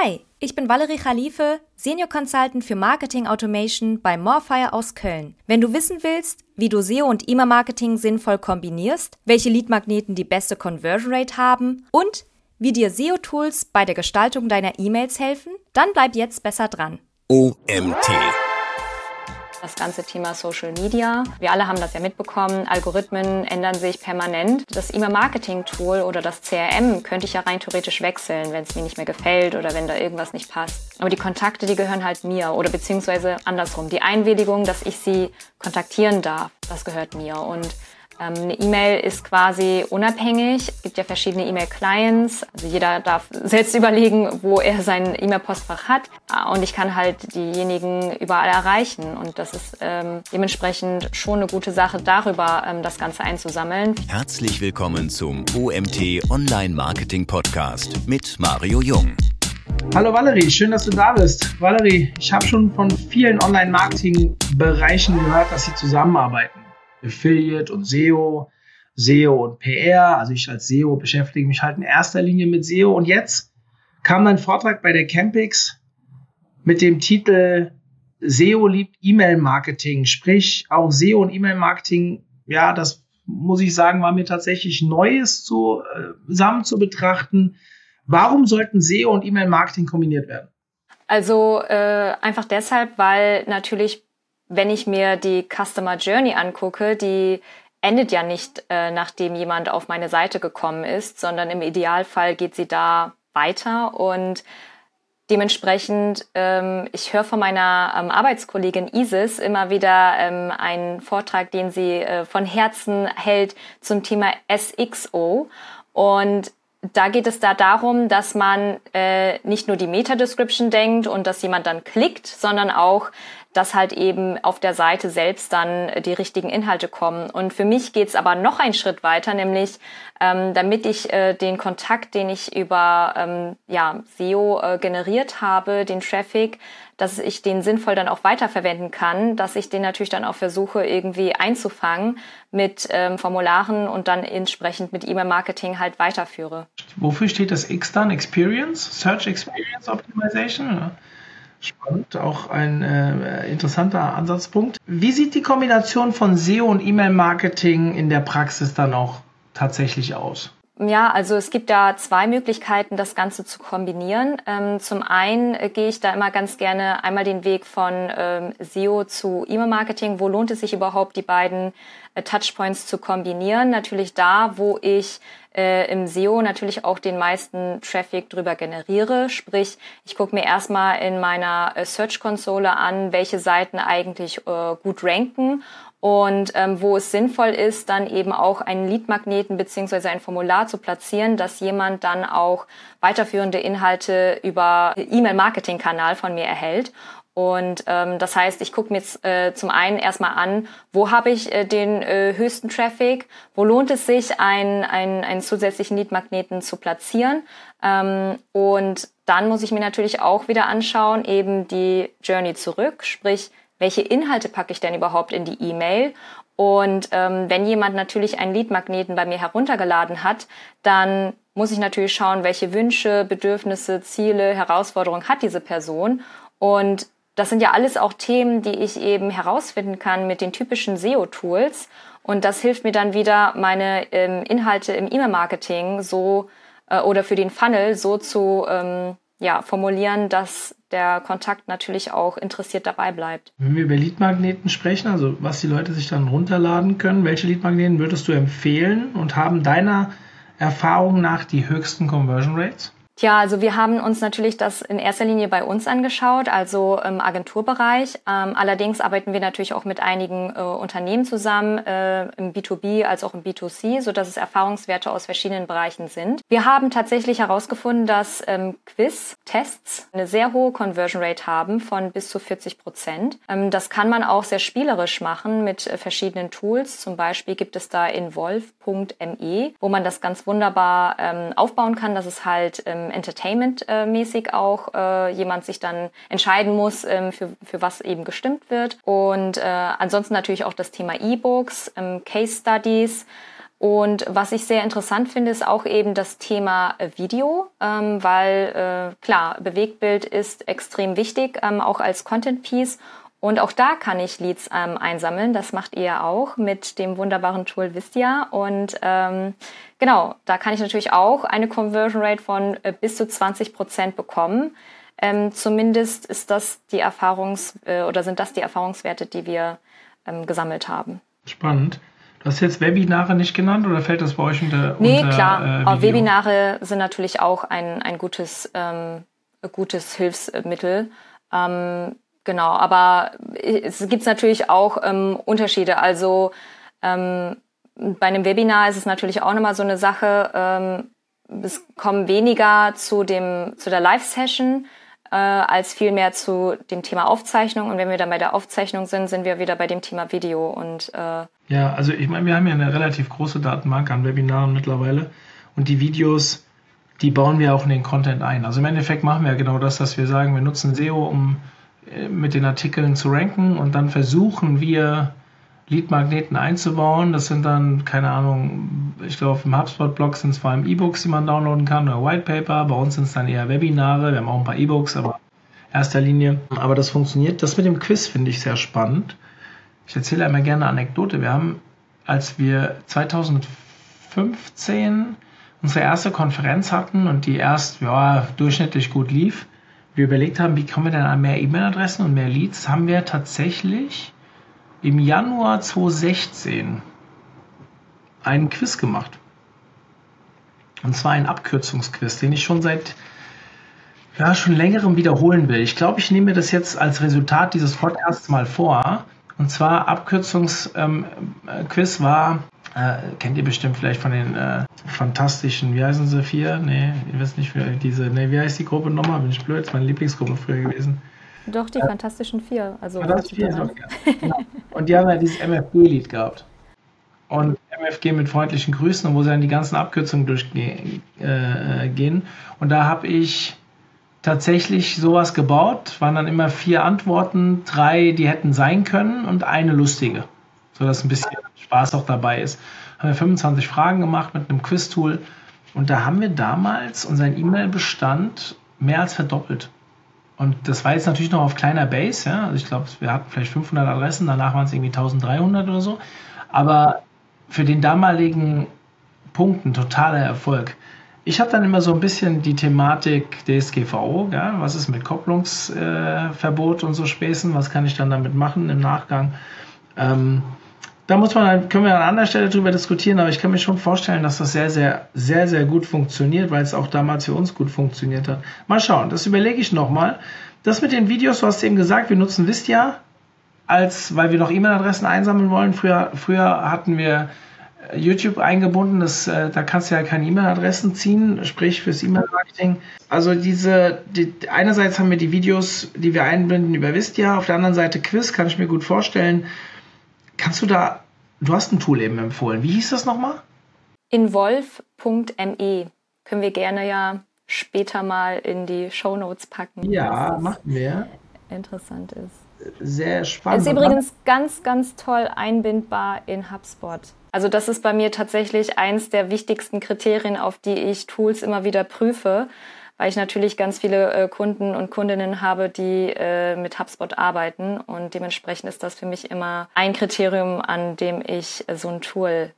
Hi, ich bin Valerie Khalife, Senior Consultant für Marketing Automation bei Morfire aus Köln. Wenn du wissen willst, wie du SEO und E-Mail-Marketing sinnvoll kombinierst, welche Leadmagneten die beste Conversion Rate haben und wie dir SEO-Tools bei der Gestaltung deiner E-Mails helfen, dann bleib jetzt besser dran. OMT das ganze Thema Social Media. Wir alle haben das ja mitbekommen. Algorithmen ändern sich permanent. Das E-Mail-Marketing-Tool oder das CRM könnte ich ja rein theoretisch wechseln, wenn es mir nicht mehr gefällt oder wenn da irgendwas nicht passt. Aber die Kontakte, die gehören halt mir oder beziehungsweise andersrum. Die Einwilligung, dass ich sie kontaktieren darf, das gehört mir. Und eine E-Mail ist quasi unabhängig. Es gibt ja verschiedene E-Mail-Clients. Also jeder darf selbst überlegen, wo er sein E-Mail-Postfach hat. Ah, und ich kann halt diejenigen überall erreichen. Und das ist ähm, dementsprechend schon eine gute Sache, darüber ähm, das Ganze einzusammeln. Herzlich willkommen zum OMT Online Marketing Podcast mit Mario Jung. Hallo Valerie, schön, dass du da bist. Valerie, ich habe schon von vielen Online-Marketing-Bereichen gehört, dass sie zusammenarbeiten. Affiliate und SEO, SEO und PR. Also ich als SEO beschäftige mich halt in erster Linie mit SEO. Und jetzt kam ein Vortrag bei der Campix mit dem Titel SEO liebt E-Mail-Marketing. Sprich, auch SEO und E-Mail-Marketing, ja, das muss ich sagen, war mir tatsächlich Neues zu, äh, zusammen zu betrachten. Warum sollten SEO und E-Mail-Marketing kombiniert werden? Also äh, einfach deshalb, weil natürlich wenn ich mir die Customer Journey angucke, die endet ja nicht, äh, nachdem jemand auf meine Seite gekommen ist, sondern im Idealfall geht sie da weiter und dementsprechend, ähm, ich höre von meiner ähm, Arbeitskollegin Isis immer wieder ähm, einen Vortrag, den sie äh, von Herzen hält zum Thema SXO und da geht es da darum, dass man äh, nicht nur die Meta-Description denkt und dass jemand dann klickt, sondern auch dass halt eben auf der Seite selbst dann die richtigen Inhalte kommen. Und für mich geht's aber noch einen Schritt weiter, nämlich ähm, damit ich äh, den Kontakt, den ich über ähm, ja, SEO äh, generiert habe, den Traffic, dass ich den sinnvoll dann auch weiterverwenden kann, dass ich den natürlich dann auch versuche irgendwie einzufangen mit ähm, Formularen und dann entsprechend mit E-Mail-Marketing halt weiterführe. Wofür steht das X dann? Experience? Search Experience Optimization? Spannend, auch ein äh, interessanter Ansatzpunkt. Wie sieht die Kombination von SEO und E-Mail-Marketing in der Praxis dann auch tatsächlich aus? Ja, also es gibt da zwei Möglichkeiten, das Ganze zu kombinieren. Ähm, zum einen äh, gehe ich da immer ganz gerne einmal den Weg von ähm, SEO zu E-Mail-Marketing. Wo lohnt es sich überhaupt, die beiden äh, Touchpoints zu kombinieren? Natürlich da, wo ich äh, im SEO natürlich auch den meisten Traffic drüber generiere. Sprich, ich gucke mir erstmal in meiner äh, Search-Konsole an, welche Seiten eigentlich äh, gut ranken und ähm, wo es sinnvoll ist, dann eben auch einen Lead-Magneten beziehungsweise ein Formular zu platzieren, dass jemand dann auch weiterführende Inhalte über E-Mail-Marketing-Kanal von mir erhält. Und ähm, das heißt, ich gucke mir jetzt äh, zum einen erstmal an, wo habe ich äh, den äh, höchsten Traffic, wo lohnt es sich, einen, einen, einen zusätzlichen Lead-Magneten zu platzieren. Ähm, und dann muss ich mir natürlich auch wieder anschauen, eben die Journey zurück, sprich, welche Inhalte packe ich denn überhaupt in die E-Mail? Und ähm, wenn jemand natürlich einen Lead-Magneten bei mir heruntergeladen hat, dann muss ich natürlich schauen, welche Wünsche, Bedürfnisse, Ziele, Herausforderungen hat diese Person. Und das sind ja alles auch Themen, die ich eben herausfinden kann mit den typischen SEO-Tools. Und das hilft mir dann wieder, meine ähm, Inhalte im E-Mail-Marketing so äh, oder für den Funnel so zu ähm, ja, formulieren, dass der Kontakt natürlich auch interessiert dabei bleibt. Wenn wir über Leadmagneten sprechen, also was die Leute sich dann runterladen können, welche Leadmagneten würdest du empfehlen und haben deiner Erfahrung nach die höchsten Conversion Rates? Tja, also wir haben uns natürlich das in erster Linie bei uns angeschaut, also im Agenturbereich. Ähm, allerdings arbeiten wir natürlich auch mit einigen äh, Unternehmen zusammen, äh, im B2B als auch im B2C, so dass es Erfahrungswerte aus verschiedenen Bereichen sind. Wir haben tatsächlich herausgefunden, dass ähm, Quiz-Tests eine sehr hohe Conversion Rate haben von bis zu 40 Prozent. Ähm, das kann man auch sehr spielerisch machen mit äh, verschiedenen Tools. Zum Beispiel gibt es da involve.me, wo man das ganz wunderbar ähm, aufbauen kann. Das ist halt ähm, Entertainment-mäßig auch äh, jemand sich dann entscheiden muss, ähm, für, für was eben gestimmt wird. Und äh, ansonsten natürlich auch das Thema E-Books, ähm, Case Studies. Und was ich sehr interessant finde, ist auch eben das Thema äh, Video, ähm, weil äh, klar, Bewegtbild ist extrem wichtig, ähm, auch als Content Piece. Und auch da kann ich Leads ähm, einsammeln. Das macht ihr auch mit dem wunderbaren Tool Vistia. Und ähm, genau, da kann ich natürlich auch eine Conversion Rate von äh, bis zu 20 Prozent bekommen. Ähm, zumindest ist das die Erfahrungs- äh, oder sind das die Erfahrungswerte, die wir ähm, gesammelt haben. Spannend. Du hast jetzt Webinare nicht genannt oder fällt das bei euch unter? Nee, unter, klar. Äh, Webinare sind natürlich auch ein, ein gutes, ähm, gutes Hilfsmittel. Ähm, genau, aber es gibt natürlich auch ähm, Unterschiede. Also ähm, bei einem Webinar ist es natürlich auch nochmal so eine Sache. Ähm, es kommen weniger zu dem zu der Live-Session äh, als vielmehr zu dem Thema Aufzeichnung. Und wenn wir dann bei der Aufzeichnung sind, sind wir wieder bei dem Thema Video. Und, äh ja, also ich meine, wir haben ja eine relativ große Datenbank an Webinaren mittlerweile. Und die Videos, die bauen wir auch in den Content ein. Also im Endeffekt machen wir ja genau das, dass wir sagen, wir nutzen SEO, um mit den Artikeln zu ranken und dann versuchen wir Lead-Magneten einzubauen. Das sind dann, keine Ahnung, ich glaube, im HubSpot-Blog sind es vor allem E-Books, die man downloaden kann oder White Paper. Bei uns sind es dann eher Webinare. Wir haben auch ein paar E-Books, aber erster Linie. Aber das funktioniert. Das mit dem Quiz finde ich sehr spannend. Ich erzähle einmal gerne eine Anekdote. Wir haben, als wir 2015 unsere erste Konferenz hatten und die erst ja, durchschnittlich gut lief, wir überlegt haben, wie kommen wir denn an mehr E-Mail-Adressen und mehr Leads, haben wir tatsächlich im Januar 2016 einen Quiz gemacht. Und zwar ein Abkürzungsquiz, den ich schon seit ja, schon längerem wiederholen will. Ich glaube, ich nehme mir das jetzt als Resultat dieses Podcasts mal vor. Und zwar Abkürzungsquiz ähm, äh, war, äh, kennt ihr bestimmt vielleicht von den äh, fantastischen, wie heißen sie, vier? Nee, ihr wisst nicht, wie diese, nee, wie heißt die Gruppe nochmal? Bin ich blöd, das ist meine Lieblingsgruppe früher gewesen. Doch, die Fantastischen Vier. Also Fantastische Vier, okay. Und die haben ja dieses MFG-Lied gehabt. Und MFG mit freundlichen Grüßen, wo sie dann die ganzen Abkürzungen durchgehen. Äh, und da habe ich tatsächlich sowas gebaut. Waren dann immer vier Antworten, drei, die hätten sein können und eine lustige. Sodass ein bisschen Spaß auch dabei ist. Haben wir 25 Fragen gemacht mit einem Quiz-Tool. Und da haben wir damals unseren E-Mail-Bestand mehr als verdoppelt. Und das war jetzt natürlich noch auf kleiner Base, ja. Also ich glaube, wir hatten vielleicht 500 Adressen, danach waren es irgendwie 1300 oder so. Aber für den damaligen Punkt ein totaler Erfolg. Ich habe dann immer so ein bisschen die Thematik DSGVO, ja, was ist mit Kopplungsverbot äh, und so Späßen, was kann ich dann damit machen im Nachgang. Ähm, da muss man, können wir an anderer Stelle drüber diskutieren, aber ich kann mir schon vorstellen, dass das sehr, sehr, sehr, sehr gut funktioniert, weil es auch damals für uns gut funktioniert hat. Mal schauen, das überlege ich nochmal. Das mit den Videos, du hast eben gesagt, wir nutzen Vistia, als, weil wir noch E-Mail-Adressen einsammeln wollen. Früher, früher hatten wir äh, YouTube eingebunden, das, äh, da kannst du ja keine E-Mail-Adressen ziehen, sprich fürs E-Mail-Marketing. Also diese, die, einerseits haben wir die Videos, die wir einbinden über Vistia, auf der anderen Seite Quiz, kann ich mir gut vorstellen. Kannst du da, du hast ein Tool eben empfohlen. Wie hieß das nochmal? Involve.me. Können wir gerne ja später mal in die Show Notes packen. Ja, machen wir. Interessant ist. Sehr spannend. Ist übrigens ganz, ganz toll einbindbar in HubSpot. Also das ist bei mir tatsächlich eins der wichtigsten Kriterien, auf die ich Tools immer wieder prüfe weil ich natürlich ganz viele äh, Kunden und Kundinnen habe, die äh, mit HubSpot arbeiten und dementsprechend ist das für mich immer ein Kriterium, an dem ich äh, so ein Tool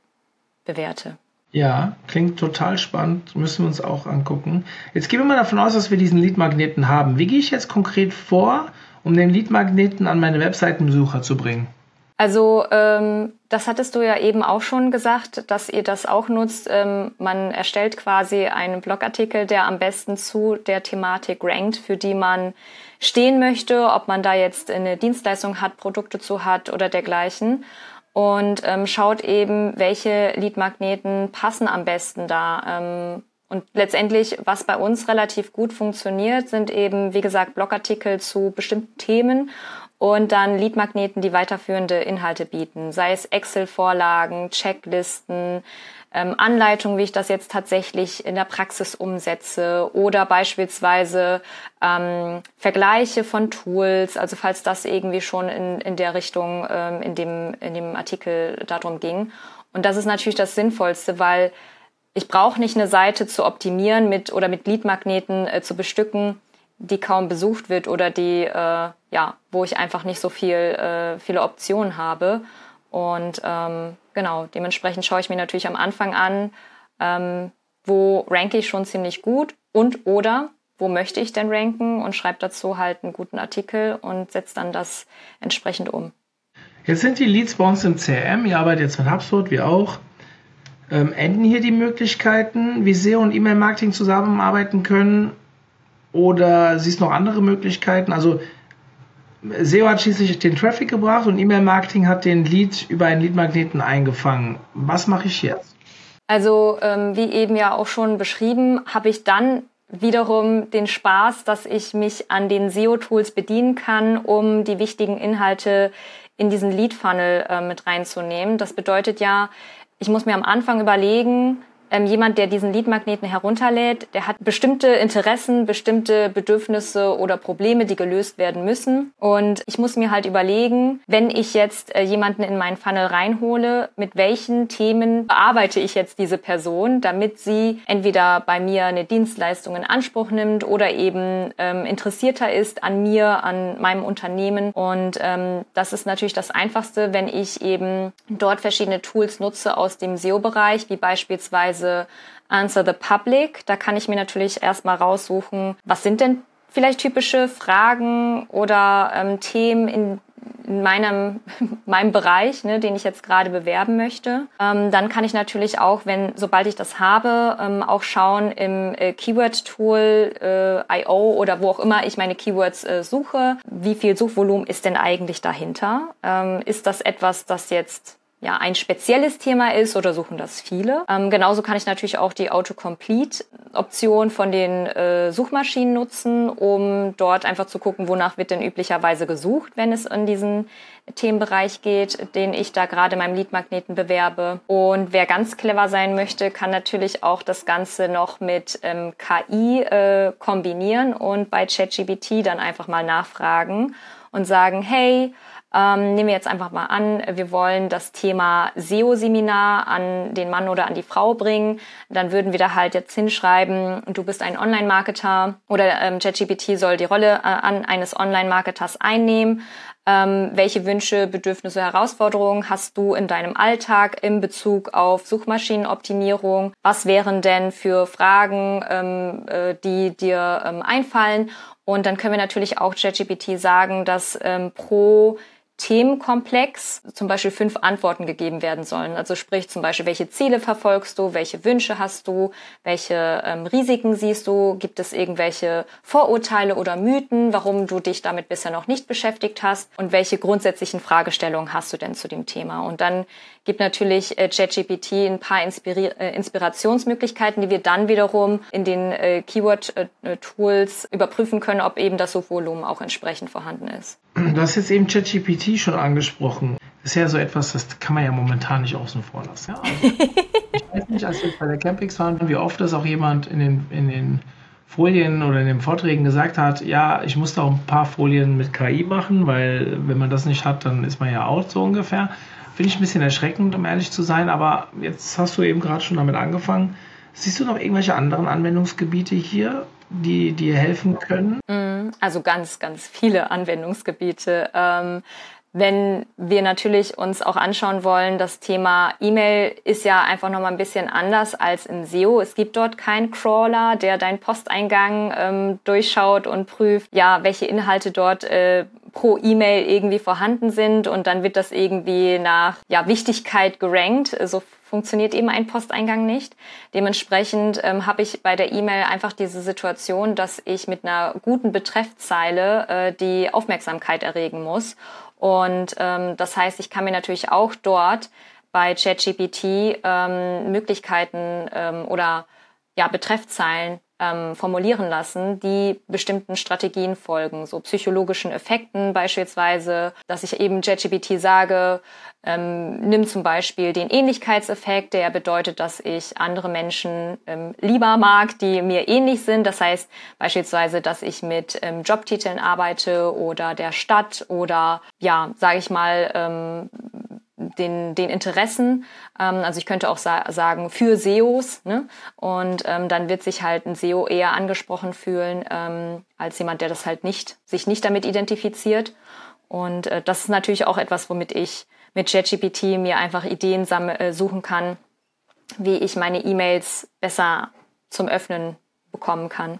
bewerte. Ja, klingt total spannend, müssen wir uns auch angucken. Jetzt gehen wir mal davon aus, dass wir diesen Leadmagneten haben. Wie gehe ich jetzt konkret vor, um den Leadmagneten an meine Webseitenbesucher zu bringen? Also ähm, das hattest du ja eben auch schon gesagt, dass ihr das auch nutzt. Ähm, man erstellt quasi einen Blogartikel, der am besten zu der Thematik rankt, für die man stehen möchte, ob man da jetzt eine Dienstleistung hat, Produkte zu hat oder dergleichen. Und ähm, schaut eben, welche Leadmagneten passen am besten da. Ähm, und letztendlich, was bei uns relativ gut funktioniert, sind eben, wie gesagt, Blogartikel zu bestimmten Themen und dann Leadmagneten, die weiterführende Inhalte bieten, sei es Excel-Vorlagen, Checklisten, ähm, Anleitungen, wie ich das jetzt tatsächlich in der Praxis umsetze oder beispielsweise ähm, Vergleiche von Tools, also falls das irgendwie schon in, in der Richtung ähm, in, dem, in dem Artikel darum ging. Und das ist natürlich das Sinnvollste, weil ich brauche nicht eine Seite zu optimieren mit oder mit Leadmagneten äh, zu bestücken, die kaum besucht wird oder die, äh, ja, wo ich einfach nicht so viel, äh, viele Optionen habe. Und ähm, genau, dementsprechend schaue ich mir natürlich am Anfang an, ähm, wo ranke ich schon ziemlich gut und oder wo möchte ich denn ranken und schreibe dazu halt einen guten Artikel und setze dann das entsprechend um. Jetzt sind die Leads bei uns im CRM, ihr arbeitet jetzt mit HubSpot, wir auch. Ähm, enden hier die Möglichkeiten, wie SEO und E-Mail-Marketing zusammenarbeiten können? Oder siehst du noch andere Möglichkeiten? Also SEO hat schließlich den Traffic gebracht und E-Mail-Marketing hat den Lead über einen Lead-Magneten eingefangen. Was mache ich jetzt? Also ähm, wie eben ja auch schon beschrieben, habe ich dann wiederum den Spaß, dass ich mich an den SEO-Tools bedienen kann, um die wichtigen Inhalte in diesen Lead-Funnel äh, mit reinzunehmen. Das bedeutet ja, ich muss mir am Anfang überlegen, ähm, jemand, der diesen Leadmagneten herunterlädt, der hat bestimmte Interessen, bestimmte Bedürfnisse oder Probleme, die gelöst werden müssen. Und ich muss mir halt überlegen, wenn ich jetzt äh, jemanden in meinen Funnel reinhole, mit welchen Themen bearbeite ich jetzt diese Person, damit sie entweder bei mir eine Dienstleistung in Anspruch nimmt oder eben ähm, interessierter ist an mir, an meinem Unternehmen. Und ähm, das ist natürlich das Einfachste, wenn ich eben dort verschiedene Tools nutze aus dem SEO-Bereich, wie beispielsweise beispielsweise Answer the Public. Da kann ich mir natürlich erstmal raussuchen, was sind denn vielleicht typische Fragen oder ähm, Themen in, in meinem, meinem Bereich, ne, den ich jetzt gerade bewerben möchte. Ähm, dann kann ich natürlich auch, wenn, sobald ich das habe, ähm, auch schauen im äh, Keyword-Tool äh, IO oder wo auch immer ich meine Keywords äh, suche, wie viel Suchvolumen ist denn eigentlich dahinter? Ähm, ist das etwas, das jetzt ja, ein spezielles Thema ist oder suchen das viele. Ähm, genauso kann ich natürlich auch die Autocomplete-Option von den äh, Suchmaschinen nutzen, um dort einfach zu gucken, wonach wird denn üblicherweise gesucht, wenn es in diesen Themenbereich geht, den ich da gerade meinem Leadmagneten bewerbe. Und wer ganz clever sein möchte, kann natürlich auch das Ganze noch mit ähm, KI äh, kombinieren und bei ChatGPT dann einfach mal nachfragen und sagen, hey, ähm, nehmen wir jetzt einfach mal an, wir wollen das Thema SEO-Seminar an den Mann oder an die Frau bringen. Dann würden wir da halt jetzt hinschreiben, du bist ein Online-Marketer oder ähm, ChatGPT soll die Rolle äh, an eines Online-Marketers einnehmen. Ähm, welche Wünsche, Bedürfnisse, Herausforderungen hast du in deinem Alltag in Bezug auf Suchmaschinenoptimierung? Was wären denn für Fragen, ähm, äh, die dir ähm, einfallen? Und dann können wir natürlich auch ChatGPT sagen, dass ähm, pro Themenkomplex zum Beispiel fünf Antworten gegeben werden sollen. Also sprich zum Beispiel, welche Ziele verfolgst du, welche Wünsche hast du, welche ähm, Risiken siehst du, gibt es irgendwelche Vorurteile oder Mythen, warum du dich damit bisher noch nicht beschäftigt hast und welche grundsätzlichen Fragestellungen hast du denn zu dem Thema. Und dann gibt natürlich äh, ChatGPT ein paar Inspiri äh, Inspirationsmöglichkeiten, die wir dann wiederum in den äh, Keyword-Tools äh, überprüfen können, ob eben das Suchvolumen auch entsprechend vorhanden ist. Hast jetzt eben ChatGPT schon angesprochen. Das ist ja so etwas, das kann man ja momentan nicht außen vor lassen. Ja, also, ich weiß nicht, als wir bei der Campings waren, wie oft das auch jemand in den, in den Folien oder in den Vorträgen gesagt hat, ja, ich muss da auch ein paar Folien mit KI machen, weil wenn man das nicht hat, dann ist man ja out so ungefähr. Finde ich ein bisschen erschreckend, um ehrlich zu sein, aber jetzt hast du eben gerade schon damit angefangen. Siehst du noch irgendwelche anderen Anwendungsgebiete hier, die dir helfen können? Mm, also ganz, ganz viele Anwendungsgebiete. Ähm, wenn wir natürlich uns auch anschauen wollen, das Thema E-Mail ist ja einfach nochmal ein bisschen anders als in SEO. Es gibt dort keinen Crawler, der deinen Posteingang ähm, durchschaut und prüft, ja, welche Inhalte dort äh, pro E-Mail irgendwie vorhanden sind und dann wird das irgendwie nach ja, Wichtigkeit gerankt. So funktioniert eben ein Posteingang nicht. Dementsprechend ähm, habe ich bei der E-Mail einfach diese Situation, dass ich mit einer guten Betreffzeile äh, die Aufmerksamkeit erregen muss. Und ähm, das heißt, ich kann mir natürlich auch dort bei ChatGPT ähm, Möglichkeiten ähm, oder ja, Betreffzeilen ähm, formulieren lassen, die bestimmten Strategien folgen, so psychologischen Effekten beispielsweise, dass ich eben ChatGPT sage, ähm, nimm zum Beispiel den Ähnlichkeitseffekt, der bedeutet, dass ich andere Menschen ähm, lieber mag, die mir ähnlich sind. Das heißt beispielsweise, dass ich mit ähm, Jobtiteln arbeite oder der Stadt oder ja, sage ich mal, ähm, den, den Interessen. Ähm, also ich könnte auch sa sagen für SEOs. Ne? Und ähm, dann wird sich halt ein SEO eher angesprochen fühlen ähm, als jemand, der das halt nicht, sich nicht damit identifiziert. Und äh, das ist natürlich auch etwas, womit ich mit ChatGPT mir einfach Ideen äh, suchen kann, wie ich meine E-Mails besser zum Öffnen bekommen kann.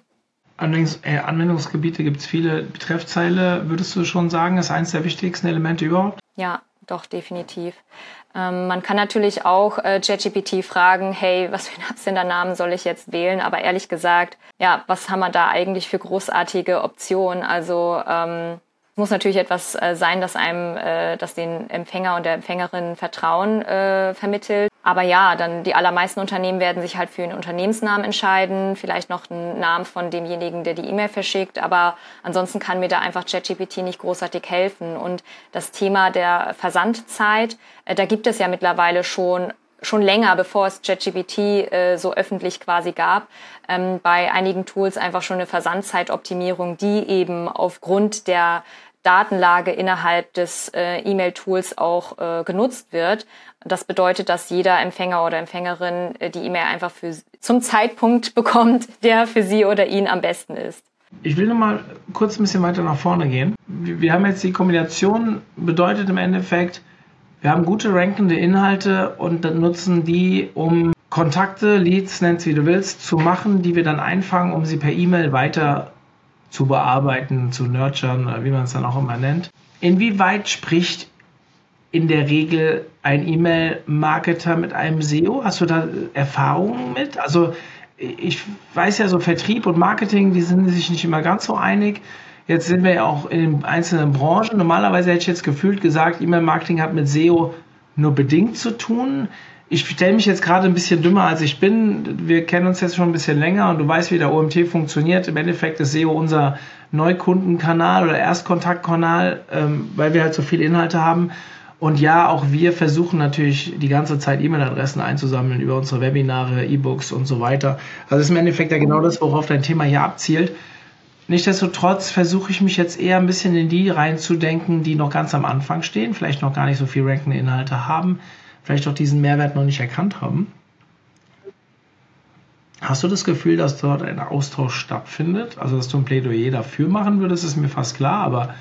Allerdings, äh, Anwendungsgebiete gibt es viele. Betreffzeile, würdest du schon sagen, ist eines der wichtigsten Elemente überhaupt? Ja, doch, definitiv. Ähm, man kann natürlich auch äh, ChatGPT fragen, hey, was für einen Absendernamen soll ich jetzt wählen? Aber ehrlich gesagt, ja, was haben wir da eigentlich für großartige Optionen? Also ähm, muss natürlich etwas äh, sein, das einem, äh, das den Empfänger und der Empfängerin Vertrauen äh, vermittelt. Aber ja, dann die allermeisten Unternehmen werden sich halt für einen Unternehmensnamen entscheiden, vielleicht noch einen Namen von demjenigen, der die E-Mail verschickt. Aber ansonsten kann mir da einfach ChatGPT nicht großartig helfen. Und das Thema der Versandzeit, äh, da gibt es ja mittlerweile schon schon länger, bevor es ChatGPT äh, so öffentlich quasi gab, ähm, bei einigen Tools einfach schon eine Versandzeitoptimierung, die eben aufgrund der Datenlage innerhalb des äh, E-Mail-Tools auch äh, genutzt wird. Das bedeutet, dass jeder Empfänger oder Empfängerin äh, die E-Mail einfach für, zum Zeitpunkt bekommt, der für sie oder ihn am besten ist. Ich will noch mal kurz ein bisschen weiter nach vorne gehen. Wir haben jetzt die Kombination, bedeutet im Endeffekt, wir haben gute rankende Inhalte und dann nutzen die, um Kontakte, Leads, nenn's wie du willst, zu machen, die wir dann einfangen, um sie per E-Mail weiter zu bearbeiten, zu nurturen oder wie man es dann auch immer nennt. Inwieweit spricht in der Regel ein E-Mail-Marketer mit einem SEO? Hast du da Erfahrungen mit? Also ich weiß ja so Vertrieb und Marketing, die sind sich nicht immer ganz so einig. Jetzt sind wir ja auch in einzelnen Branchen. Normalerweise hätte ich jetzt gefühlt gesagt, E-Mail-Marketing hat mit SEO nur bedingt zu tun ich stelle mich jetzt gerade ein bisschen dümmer, als ich bin. Wir kennen uns jetzt schon ein bisschen länger und du weißt, wie der OMT funktioniert. Im Endeffekt ist SEO unser Neukundenkanal oder Erstkontaktkanal, ähm, weil wir halt so viele Inhalte haben. Und ja, auch wir versuchen natürlich die ganze Zeit E-Mail-Adressen einzusammeln über unsere Webinare, E-Books und so weiter. Also ist im Endeffekt ja genau das, worauf dein Thema hier abzielt. Nichtsdestotrotz versuche ich mich jetzt eher ein bisschen in die reinzudenken, die noch ganz am Anfang stehen, vielleicht noch gar nicht so viel rankende Inhalte haben vielleicht auch diesen Mehrwert noch nicht erkannt haben. Hast du das Gefühl, dass dort ein Austausch stattfindet? Also, dass du ein Plädoyer dafür machen würdest, ist mir fast klar. Aber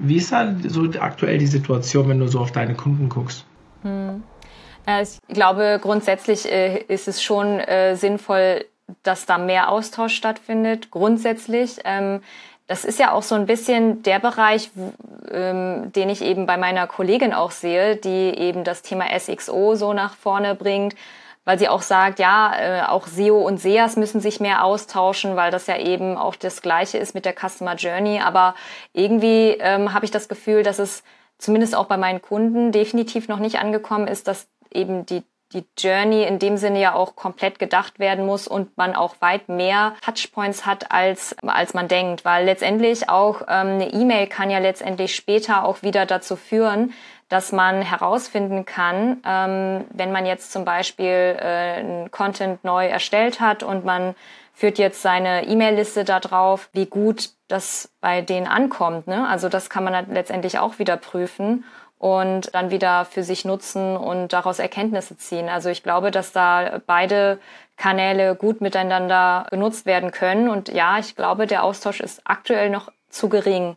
wie ist da so aktuell die Situation, wenn du so auf deine Kunden guckst? Hm. Ich glaube, grundsätzlich äh, ist es schon äh, sinnvoll, dass da mehr Austausch stattfindet. Grundsätzlich. Ähm, das ist ja auch so ein bisschen der Bereich, ähm, den ich eben bei meiner Kollegin auch sehe, die eben das Thema SXO so nach vorne bringt, weil sie auch sagt, ja, äh, auch SEO und SEAS müssen sich mehr austauschen, weil das ja eben auch das Gleiche ist mit der Customer Journey. Aber irgendwie ähm, habe ich das Gefühl, dass es zumindest auch bei meinen Kunden definitiv noch nicht angekommen ist, dass eben die die Journey in dem Sinne ja auch komplett gedacht werden muss und man auch weit mehr Touchpoints hat, als, als man denkt. Weil letztendlich auch ähm, eine E-Mail kann ja letztendlich später auch wieder dazu führen, dass man herausfinden kann, ähm, wenn man jetzt zum Beispiel äh, einen Content neu erstellt hat und man führt jetzt seine E-Mail-Liste da drauf, wie gut das bei denen ankommt. Ne? Also das kann man dann letztendlich auch wieder prüfen und dann wieder für sich nutzen und daraus Erkenntnisse ziehen. Also ich glaube, dass da beide Kanäle gut miteinander genutzt werden können. Und ja, ich glaube, der Austausch ist aktuell noch zu gering.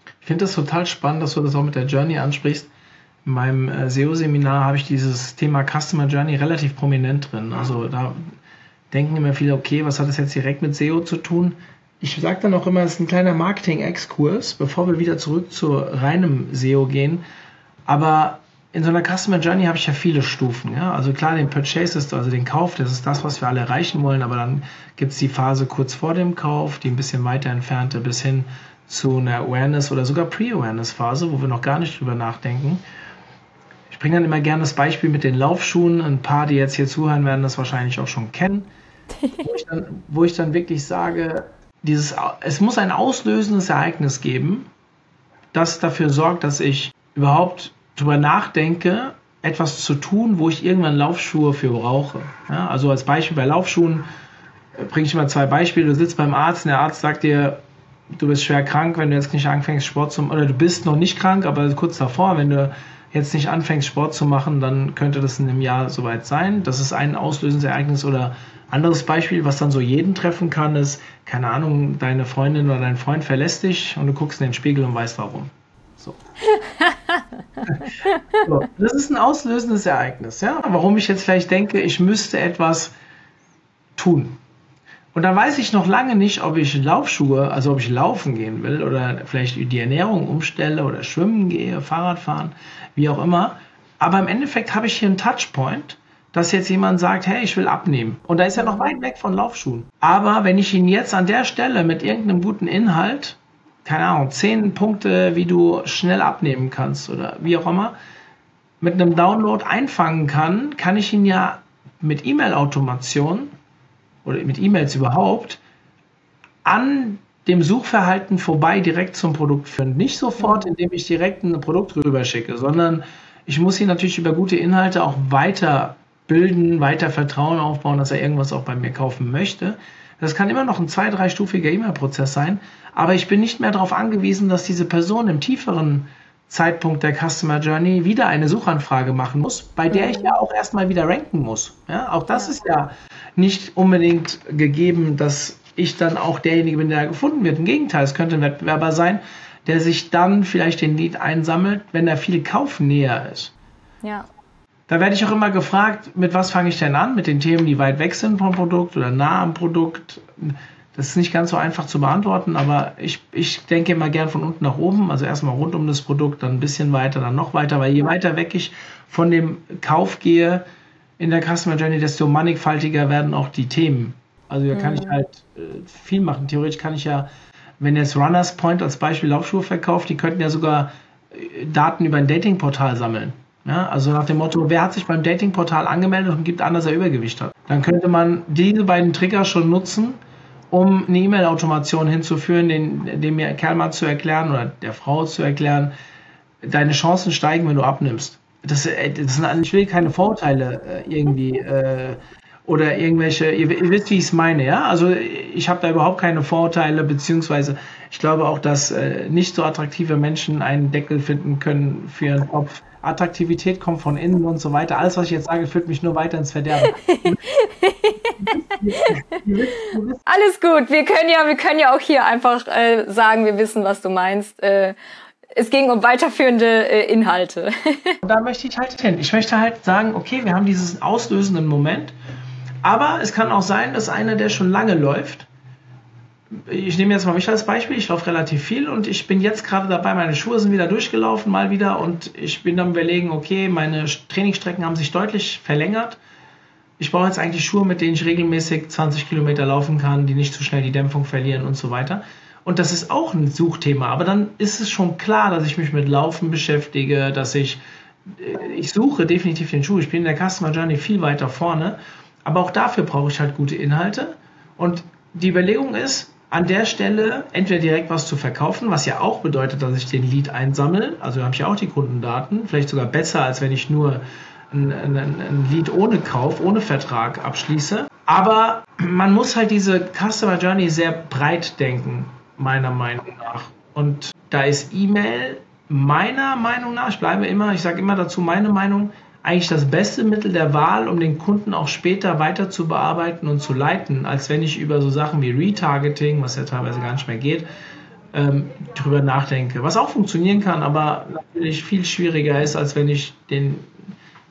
Ich finde das total spannend, dass du das auch mit der Journey ansprichst. In meinem äh, SEO-Seminar habe ich dieses Thema Customer Journey relativ prominent drin. Also da denken immer viele, okay, was hat das jetzt direkt mit SEO zu tun? ich sage dann auch immer, es ist ein kleiner Marketing-Exkurs, bevor wir wieder zurück zu reinem SEO gehen. Aber in so einer Customer Journey habe ich ja viele Stufen. Ja? Also klar, den Purchase ist, also den Kauf, das ist das, was wir alle erreichen wollen. Aber dann gibt es die Phase kurz vor dem Kauf, die ein bisschen weiter entfernte, bis hin zu einer Awareness oder sogar Pre-Awareness-Phase, wo wir noch gar nicht drüber nachdenken. bringe dann immer gerne das Beispiel mit den Laufschuhen. Ein paar, die jetzt hier zuhören, werden das wahrscheinlich auch schon kennen. wo, ich dann, wo ich dann wirklich sage, dieses, es muss ein auslösendes Ereignis geben, das dafür sorgt, dass ich überhaupt darüber nachdenke, etwas zu tun, wo ich irgendwann Laufschuhe für brauche. Ja, also als Beispiel bei Laufschuhen bringe ich immer zwei Beispiele. Du sitzt beim Arzt und der Arzt sagt dir, du bist schwer krank, wenn du jetzt nicht anfängst, Sport zu machen, oder du bist noch nicht krank, aber kurz davor, wenn du jetzt nicht anfängst, Sport zu machen, dann könnte das in einem Jahr soweit sein. Das ist ein auslösendes Ereignis oder anderes Beispiel, was dann so jeden treffen kann, ist, keine Ahnung, deine Freundin oder dein Freund verlässt dich und du guckst in den Spiegel und weißt warum. So. so. Das ist ein auslösendes Ereignis, ja. Warum ich jetzt vielleicht denke, ich müsste etwas tun. Und dann weiß ich noch lange nicht, ob ich Laufschuhe, also ob ich laufen gehen will oder vielleicht die Ernährung umstelle oder schwimmen gehe, Fahrrad fahren, wie auch immer. Aber im Endeffekt habe ich hier einen Touchpoint, dass jetzt jemand sagt, hey, ich will abnehmen. Und da ist er noch weit weg von Laufschuhen. Aber wenn ich ihn jetzt an der Stelle mit irgendeinem guten Inhalt, keine Ahnung, zehn Punkte, wie du schnell abnehmen kannst oder wie auch immer, mit einem Download einfangen kann, kann ich ihn ja mit E-Mail-Automation oder mit E-Mails überhaupt an dem Suchverhalten vorbei direkt zum Produkt führen. Nicht sofort, indem ich direkt ein Produkt rüberschicke, sondern ich muss ihn natürlich über gute Inhalte auch weiter bilden, weiter Vertrauen aufbauen, dass er irgendwas auch bei mir kaufen möchte. Das kann immer noch ein zwei-, dreistufiger E-Mail-Prozess sein, aber ich bin nicht mehr darauf angewiesen, dass diese Person im tieferen Zeitpunkt der Customer Journey wieder eine Suchanfrage machen muss, bei der ich ja auch erstmal wieder ranken muss. Ja, auch das ist ja nicht unbedingt gegeben, dass ich dann auch derjenige bin, der gefunden wird. Im Gegenteil, es könnte ein Wettbewerber sein, der sich dann vielleicht den Lead einsammelt, wenn er viel kaufnäher ist. Ja. Da werde ich auch immer gefragt, mit was fange ich denn an? Mit den Themen, die weit weg sind vom Produkt oder nah am Produkt. Das ist nicht ganz so einfach zu beantworten, aber ich, ich denke immer gern von unten nach oben. Also erstmal rund um das Produkt, dann ein bisschen weiter, dann noch weiter, weil je weiter weg ich von dem Kauf gehe in der Customer Journey, desto mannigfaltiger werden auch die Themen. Also da kann mhm. ich halt äh, viel machen. Theoretisch kann ich ja, wenn jetzt Runners Point als Beispiel Laufschuhe verkauft, die könnten ja sogar äh, Daten über ein Datingportal sammeln. Ja, also nach dem Motto, wer hat sich beim Datingportal angemeldet und gibt an, dass er Übergewicht hat? Dann könnte man diese beiden Trigger schon nutzen, um eine E-Mail-Automation hinzuführen, den, dem Kerl mal zu erklären oder der Frau zu erklären, deine Chancen steigen, wenn du abnimmst. Das, äh, das sind, ich will keine Vorurteile äh, irgendwie äh, oder irgendwelche, ihr, ihr, wisst, wie ich es meine, ja? Also ich habe da überhaupt keine Vorurteile, beziehungsweise ich glaube auch, dass äh, nicht so attraktive Menschen einen Deckel finden können für ihren Kopf. Attraktivität kommt von innen und so weiter. Alles, was ich jetzt sage, führt mich nur weiter ins Verderben. Alles gut. Wir können ja, wir können ja auch hier einfach äh, sagen, wir wissen, was du meinst. Äh, es ging um weiterführende äh, Inhalte. da möchte ich halt hin. Ich möchte halt sagen, okay, wir haben diesen auslösenden Moment, aber es kann auch sein, dass einer, der schon lange läuft, ich nehme jetzt mal mich als Beispiel, ich laufe relativ viel und ich bin jetzt gerade dabei, meine Schuhe sind wieder durchgelaufen, mal wieder und ich bin am überlegen, okay, meine Trainingsstrecken haben sich deutlich verlängert. Ich brauche jetzt eigentlich Schuhe, mit denen ich regelmäßig 20 Kilometer laufen kann, die nicht zu schnell die Dämpfung verlieren und so weiter. Und das ist auch ein Suchthema. Aber dann ist es schon klar, dass ich mich mit Laufen beschäftige, dass ich, äh, ich suche definitiv den Schuh. Ich bin in der Customer Journey viel weiter vorne. Aber auch dafür brauche ich halt gute Inhalte. Und die Überlegung ist, an der Stelle entweder direkt was zu verkaufen, was ja auch bedeutet, dass ich den Lead einsammle. Also habe ich ja auch die Kundendaten. Vielleicht sogar besser, als wenn ich nur ein, ein, ein Lead ohne Kauf, ohne Vertrag abschließe. Aber man muss halt diese Customer Journey sehr breit denken meiner Meinung nach. Und da ist E-Mail meiner Meinung nach, ich bleibe immer, ich sage immer dazu meine Meinung, eigentlich das beste Mittel der Wahl, um den Kunden auch später weiter zu bearbeiten und zu leiten, als wenn ich über so Sachen wie Retargeting, was ja teilweise gar nicht mehr geht, ähm, drüber nachdenke. Was auch funktionieren kann, aber natürlich viel schwieriger ist, als wenn ich den,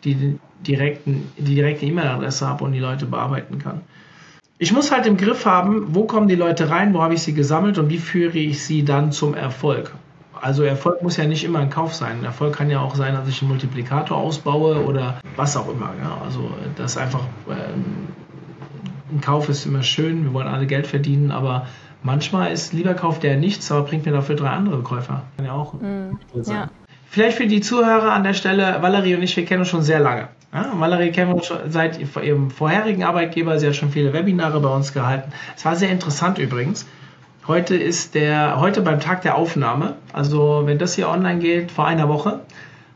die, direkten, die direkte E-Mail-Adresse habe und die Leute bearbeiten kann. Ich muss halt im Griff haben, wo kommen die Leute rein, wo habe ich sie gesammelt und wie führe ich sie dann zum Erfolg. Also Erfolg muss ja nicht immer ein Kauf sein. Erfolg kann ja auch sein, dass ich einen Multiplikator ausbaue oder was auch immer. Ja. Also das einfach ähm, ein Kauf ist immer schön, wir wollen alle Geld verdienen, aber manchmal ist lieber kauft der nichts, aber bringt mir dafür drei andere Käufer. Kann ja auch mm, sein. Ja. vielleicht für die Zuhörer an der Stelle, Valerie und ich, wir kennen uns schon sehr lange. Ja, Valerie kennen wir schon seit ihrem vorherigen Arbeitgeber. Sie hat schon viele Webinare bei uns gehalten. Es war sehr interessant übrigens. Heute ist der, heute beim Tag der Aufnahme, also wenn das hier online geht, vor einer Woche,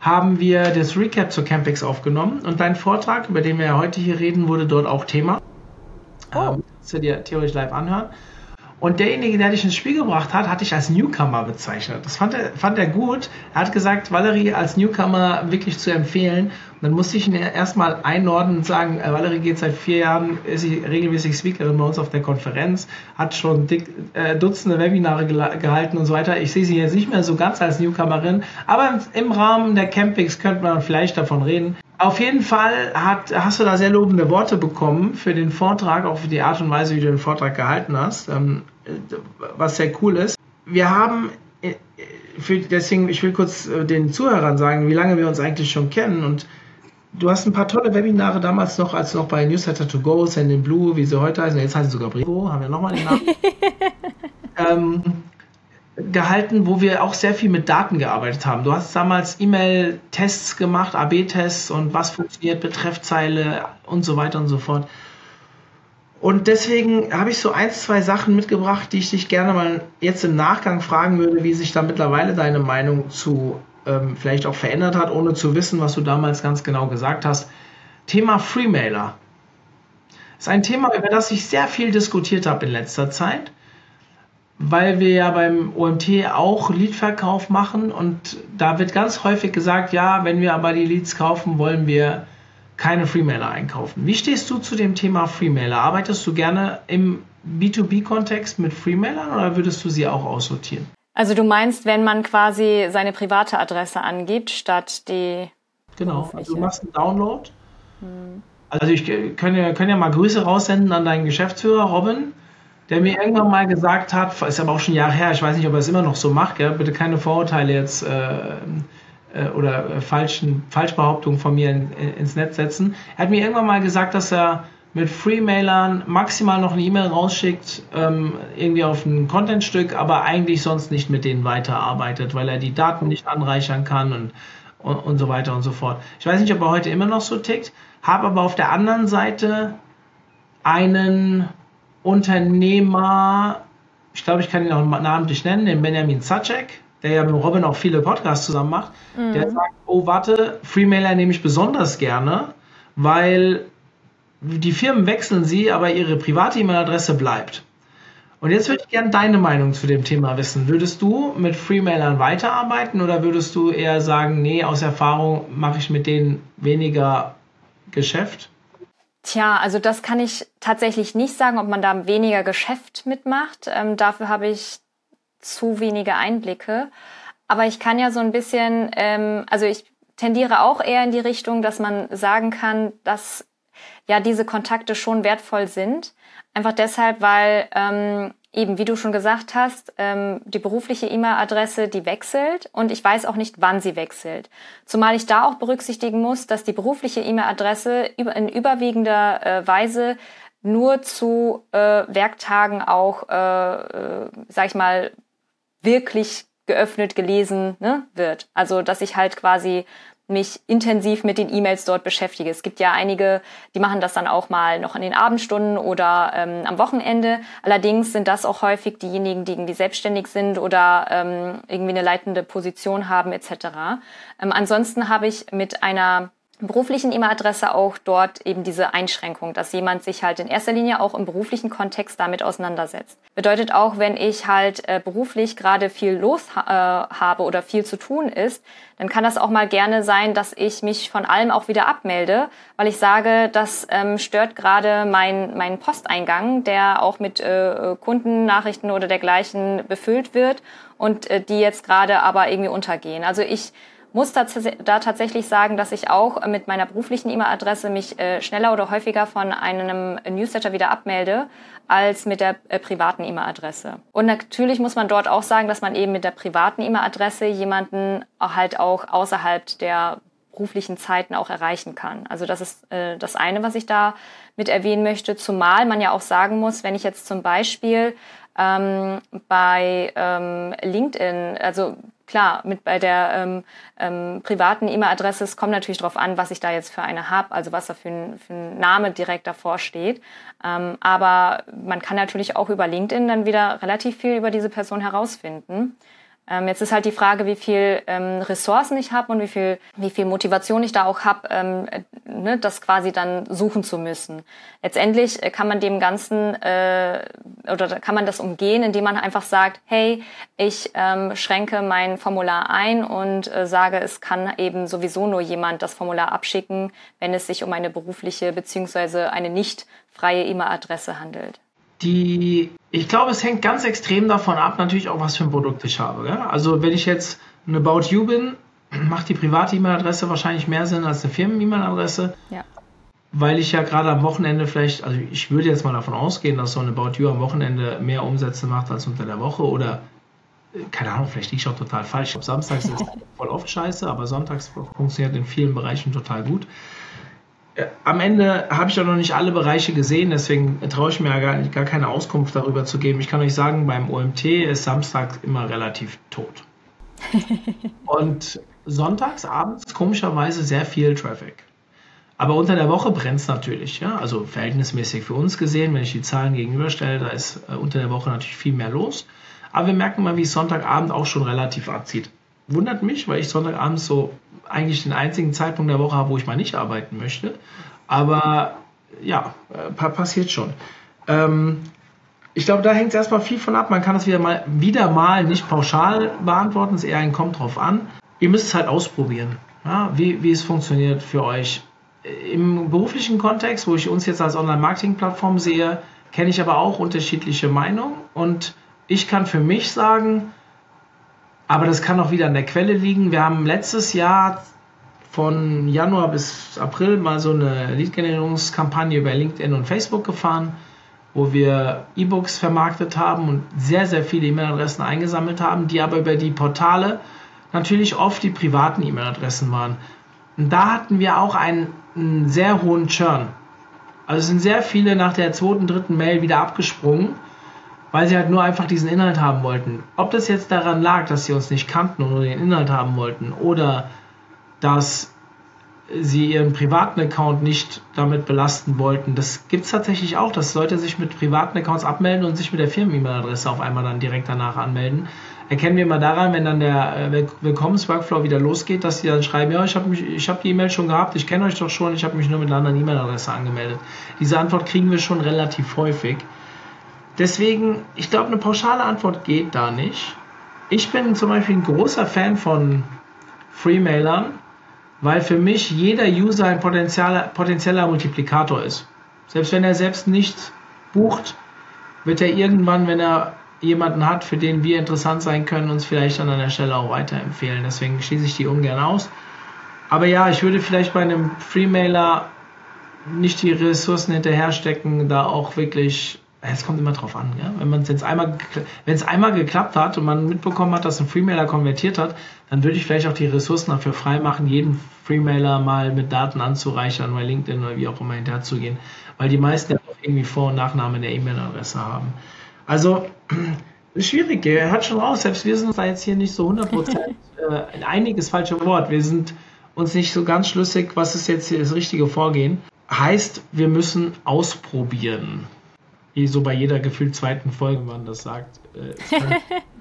haben wir das Recap zur Campix aufgenommen und dein Vortrag, über den wir ja heute hier reden, wurde dort auch Thema. Oh. Ähm, kannst du dir theoretisch live anhören. Und derjenige, der dich ins Spiel gebracht hat, hatte ich als Newcomer bezeichnet. Das fand er, fand er gut. Er hat gesagt, Valerie als Newcomer wirklich zu empfehlen. Und dann musste ich ihn erstmal einordnen und sagen, äh, Valerie geht seit vier Jahren, ist sie regelmäßig Speakerin bei uns auf der Konferenz, hat schon dick, äh, Dutzende Webinare gehalten und so weiter. Ich sehe sie jetzt nicht mehr so ganz als Newcomerin, aber im Rahmen der Campings könnte man vielleicht davon reden. Auf jeden Fall hat, hast du da sehr lobende Worte bekommen für den Vortrag, auch für die Art und Weise, wie du den Vortrag gehalten hast, ähm, was sehr cool ist. Wir haben, äh, deswegen, ich will kurz äh, den Zuhörern sagen, wie lange wir uns eigentlich schon kennen und du hast ein paar tolle Webinare damals noch, als noch bei Newsletter to Go, Send in Blue, wie sie heute heißen, jetzt heißen sie sogar Brivo, haben wir nochmal den Namen. ähm, gehalten, wo wir auch sehr viel mit Daten gearbeitet haben. Du hast damals E-Mail-Tests gemacht, AB-Tests und was funktioniert, Betreffzeile und so weiter und so fort. Und deswegen habe ich so ein, zwei Sachen mitgebracht, die ich dich gerne mal jetzt im Nachgang fragen würde, wie sich da mittlerweile deine Meinung zu ähm, vielleicht auch verändert hat, ohne zu wissen, was du damals ganz genau gesagt hast. Thema Freemailer. Ist ein Thema, über das ich sehr viel diskutiert habe in letzter Zeit weil wir ja beim OMT auch Leadverkauf machen und da wird ganz häufig gesagt, ja, wenn wir aber die Leads kaufen, wollen wir keine Freemailer einkaufen. Wie stehst du zu dem Thema Freemailer? Arbeitest du gerne im B2B-Kontext mit Freemailern oder würdest du sie auch aussortieren? Also du meinst, wenn man quasi seine private Adresse angibt, statt die. Genau, also du machst einen Download. Hm. Also ich kann ja, kann ja mal Grüße raussenden an deinen Geschäftsführer Robin der mir irgendwann mal gesagt hat, ist aber auch schon Jahre her, ich weiß nicht, ob er es immer noch so macht, gell? bitte keine Vorurteile jetzt äh, äh, oder falschen Falschbehauptungen von mir in, in, ins Netz setzen. Er hat mir irgendwann mal gesagt, dass er mit Freemailern maximal noch eine E-Mail rausschickt, ähm, irgendwie auf ein Contentstück, aber eigentlich sonst nicht mit denen weiterarbeitet, weil er die Daten nicht anreichern kann und, und, und so weiter und so fort. Ich weiß nicht, ob er heute immer noch so tickt, habe aber auf der anderen Seite einen Unternehmer, ich glaube, ich kann ihn auch namentlich nennen, den Benjamin Zacek, der ja mit Robin auch viele Podcasts zusammen macht, mhm. der sagt, oh warte, Freemailer nehme ich besonders gerne, weil die Firmen wechseln sie, aber ihre private E-Mail-Adresse bleibt. Und jetzt würde ich gerne deine Meinung zu dem Thema wissen. Würdest du mit Freemailern weiterarbeiten oder würdest du eher sagen, nee, aus Erfahrung mache ich mit denen weniger Geschäft? Tja, also das kann ich tatsächlich nicht sagen, ob man da weniger Geschäft mitmacht. Ähm, dafür habe ich zu wenige Einblicke. Aber ich kann ja so ein bisschen, ähm, also ich tendiere auch eher in die Richtung, dass man sagen kann, dass ja diese Kontakte schon wertvoll sind. Einfach deshalb, weil ähm, eben, wie du schon gesagt hast, ähm, die berufliche E-Mail-Adresse, die wechselt und ich weiß auch nicht, wann sie wechselt. Zumal ich da auch berücksichtigen muss, dass die berufliche E-Mail-Adresse in überwiegender äh, Weise nur zu äh, Werktagen auch, äh, äh, sag ich mal, wirklich geöffnet gelesen ne, wird. Also dass ich halt quasi mich intensiv mit den E-Mails dort beschäftige. Es gibt ja einige, die machen das dann auch mal noch in den Abendstunden oder ähm, am Wochenende. Allerdings sind das auch häufig diejenigen, die irgendwie selbstständig sind oder ähm, irgendwie eine leitende Position haben etc. Ähm, ansonsten habe ich mit einer beruflichen E-Mail-Adresse auch dort eben diese Einschränkung, dass jemand sich halt in erster Linie auch im beruflichen Kontext damit auseinandersetzt. Bedeutet auch, wenn ich halt äh, beruflich gerade viel los äh, habe oder viel zu tun ist, dann kann das auch mal gerne sein, dass ich mich von allem auch wieder abmelde, weil ich sage, das ähm, stört gerade mein, meinen Posteingang, der auch mit äh, Kundennachrichten oder dergleichen befüllt wird und äh, die jetzt gerade aber irgendwie untergehen. Also ich muss da, tatsächlich sagen, dass ich auch mit meiner beruflichen E-Mail-Adresse mich äh, schneller oder häufiger von einem Newsletter wieder abmelde als mit der äh, privaten E-Mail-Adresse. Und natürlich muss man dort auch sagen, dass man eben mit der privaten E-Mail-Adresse jemanden halt auch außerhalb der beruflichen Zeiten auch erreichen kann. Also das ist äh, das eine, was ich da mit erwähnen möchte. Zumal man ja auch sagen muss, wenn ich jetzt zum Beispiel ähm, bei ähm, LinkedIn, also klar, mit bei der ähm, ähm, privaten E-Mail-Adresse, es kommt natürlich darauf an, was ich da jetzt für eine habe, also was da für ein, für ein Name direkt davor steht. Ähm, aber man kann natürlich auch über LinkedIn dann wieder relativ viel über diese Person herausfinden. Ähm, jetzt ist halt die Frage, wie viel ähm, Ressourcen ich habe und wie viel, wie viel Motivation ich da auch habe, ähm, ne, das quasi dann suchen zu müssen. Letztendlich äh, kann man dem Ganzen äh, oder kann man das umgehen, indem man einfach sagt, hey, ich ähm, schränke mein Formular ein und äh, sage, es kann eben sowieso nur jemand das Formular abschicken, wenn es sich um eine berufliche beziehungsweise eine nicht freie E-Mail-Adresse handelt. Die ich glaube, es hängt ganz extrem davon ab, natürlich auch, was für ein Produkt ich habe. Ja? Also wenn ich jetzt eine About You bin, macht die private E-Mail-Adresse wahrscheinlich mehr Sinn als eine Firmen-E-Mail-Adresse. Ja. Weil ich ja gerade am Wochenende vielleicht, also ich würde jetzt mal davon ausgehen, dass so eine About You am Wochenende mehr Umsätze macht als unter der Woche oder äh, keine Ahnung, vielleicht liege ich auch total falsch. Ich glaube, samstags ist voll oft scheiße, aber sonntags funktioniert in vielen Bereichen total gut am Ende habe ich auch noch nicht alle Bereiche gesehen, deswegen traue ich mir ja gar, gar keine Auskunft darüber zu geben. Ich kann euch sagen, beim OMT ist Samstag immer relativ tot. Und sonntags abends komischerweise sehr viel Traffic. Aber unter der Woche brennt es natürlich, ja. Also verhältnismäßig für uns gesehen, wenn ich die Zahlen gegenüberstelle, da ist äh, unter der Woche natürlich viel mehr los. Aber wir merken mal, wie es Sonntagabend auch schon relativ abzieht. Wundert mich, weil ich Sonntagabend so eigentlich den einzigen Zeitpunkt der Woche habe, wo ich mal nicht arbeiten möchte. Aber ja, äh, passiert schon. Ähm, ich glaube, da hängt es erstmal viel von ab. Man kann das wieder mal, wieder mal nicht pauschal beantworten, es ist eher ein kommt drauf an. Ihr müsst es halt ausprobieren, ja, wie, wie es funktioniert für euch. Im beruflichen Kontext, wo ich uns jetzt als Online-Marketing-Plattform sehe, kenne ich aber auch unterschiedliche Meinungen und ich kann für mich sagen, aber das kann auch wieder an der Quelle liegen. Wir haben letztes Jahr von Januar bis April mal so eine Lead-Generierungskampagne über LinkedIn und Facebook gefahren, wo wir E-Books vermarktet haben und sehr, sehr viele E-Mail-Adressen eingesammelt haben, die aber über die Portale natürlich oft die privaten E-Mail-Adressen waren. Und da hatten wir auch einen, einen sehr hohen Churn. Also sind sehr viele nach der zweiten, dritten Mail wieder abgesprungen weil sie halt nur einfach diesen Inhalt haben wollten. Ob das jetzt daran lag, dass sie uns nicht kannten und nur den Inhalt haben wollten oder dass sie ihren privaten Account nicht damit belasten wollten. Das gibt es tatsächlich auch, dass Leute sich mit privaten Accounts abmelden und sich mit der Firmen-E-Mail-Adresse auf einmal dann direkt danach anmelden. Erkennen wir mal daran, wenn dann der äh, Willkommens-Workflow wieder losgeht, dass sie dann schreiben, ja, ich habe hab die E-Mail schon gehabt, ich kenne euch doch schon, ich habe mich nur mit einer anderen E-Mail-Adresse angemeldet. Diese Antwort kriegen wir schon relativ häufig. Deswegen, ich glaube, eine pauschale Antwort geht da nicht. Ich bin zum Beispiel ein großer Fan von Freemailern, weil für mich jeder User ein potenzieller, potenzieller Multiplikator ist. Selbst wenn er selbst nicht bucht, wird er irgendwann, wenn er jemanden hat, für den wir interessant sein können, uns vielleicht an einer Stelle auch weiterempfehlen. Deswegen schließe ich die ungern aus. Aber ja, ich würde vielleicht bei einem Freemailer nicht die Ressourcen hinterher stecken, da auch wirklich es kommt immer drauf an, ja? wenn man es jetzt einmal, wenn es einmal geklappt hat und man mitbekommen hat, dass ein Freemailer konvertiert hat, dann würde ich vielleicht auch die Ressourcen dafür freimachen, jeden Freemailer mal mit Daten anzureichern, bei LinkedIn oder wie auch immer hinterzugehen, weil die meisten ja auch irgendwie Vor- und Nachname in der E-Mail-Adresse haben. Also ist schwierig, er hat schon raus, selbst wir sind uns da jetzt hier nicht so 100% äh, ein einiges falsche Wort. Wir sind uns nicht so ganz schlüssig, was ist jetzt hier das richtige Vorgehen. Heißt, wir müssen ausprobieren wie so bei jeder gefühlt zweiten Folge man das sagt. Äh,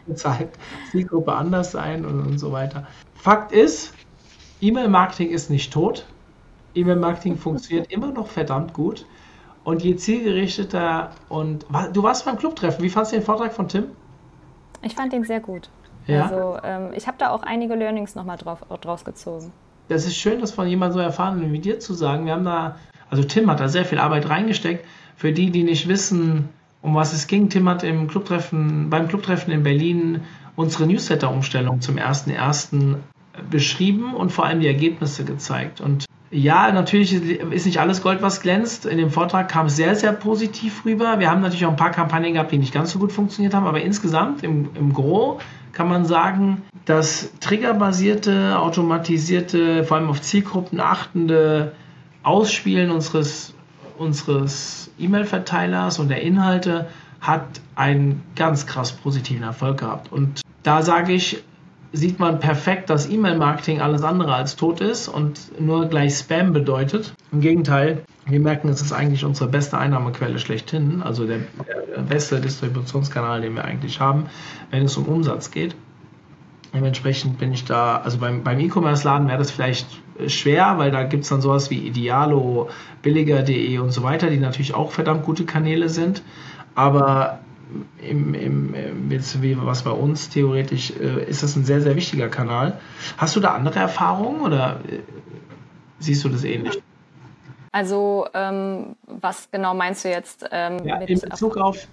es kann Zielgruppe anders sein und, und so weiter. Fakt ist, E-Mail-Marketing ist nicht tot. E-Mail-Marketing funktioniert immer noch verdammt gut. Und je zielgerichteter und du warst beim Clubtreffen. Wie fandest du den Vortrag von Tim? Ich fand ihn sehr gut. Ja? Also ähm, ich habe da auch einige Learnings nochmal drauf, draus gezogen. Das ist schön, das von jemandem so erfahren wie dir zu sagen. Wir haben da, also Tim hat da sehr viel Arbeit reingesteckt für die, die nicht wissen, um was es ging, Tim hat im Clubtreffen, beim Clubtreffen in Berlin unsere Newsletter-Umstellung zum 1.1. beschrieben und vor allem die Ergebnisse gezeigt. Und ja, natürlich ist nicht alles Gold, was glänzt. In dem Vortrag kam es sehr, sehr positiv rüber. Wir haben natürlich auch ein paar Kampagnen gehabt, die nicht ganz so gut funktioniert haben, aber insgesamt im, im Gro kann man sagen, dass triggerbasierte, automatisierte, vor allem auf Zielgruppen achtende Ausspielen unseres, unseres E-Mail-Verteilers und der Inhalte hat einen ganz krass positiven Erfolg gehabt. Und da sage ich, sieht man perfekt, dass E-Mail-Marketing alles andere als tot ist und nur gleich Spam bedeutet. Im Gegenteil, wir merken, es ist eigentlich unsere beste Einnahmequelle schlechthin, also der, beste Distributionskanal, den wir eigentlich haben, wenn es um Umsatz geht. Dementsprechend bin ich da, also beim, beim E-Commerce-Laden wäre das vielleicht schwer, weil da gibt es dann sowas wie Idealo, billiger.de und so weiter, die natürlich auch verdammt gute Kanäle sind. Aber im, im, jetzt wie was bei uns theoretisch äh, ist das ein sehr, sehr wichtiger Kanal. Hast du da andere Erfahrungen oder äh, siehst du das ähnlich? Also ähm, was genau meinst du jetzt? Ähm, ja, in, Bezug auf,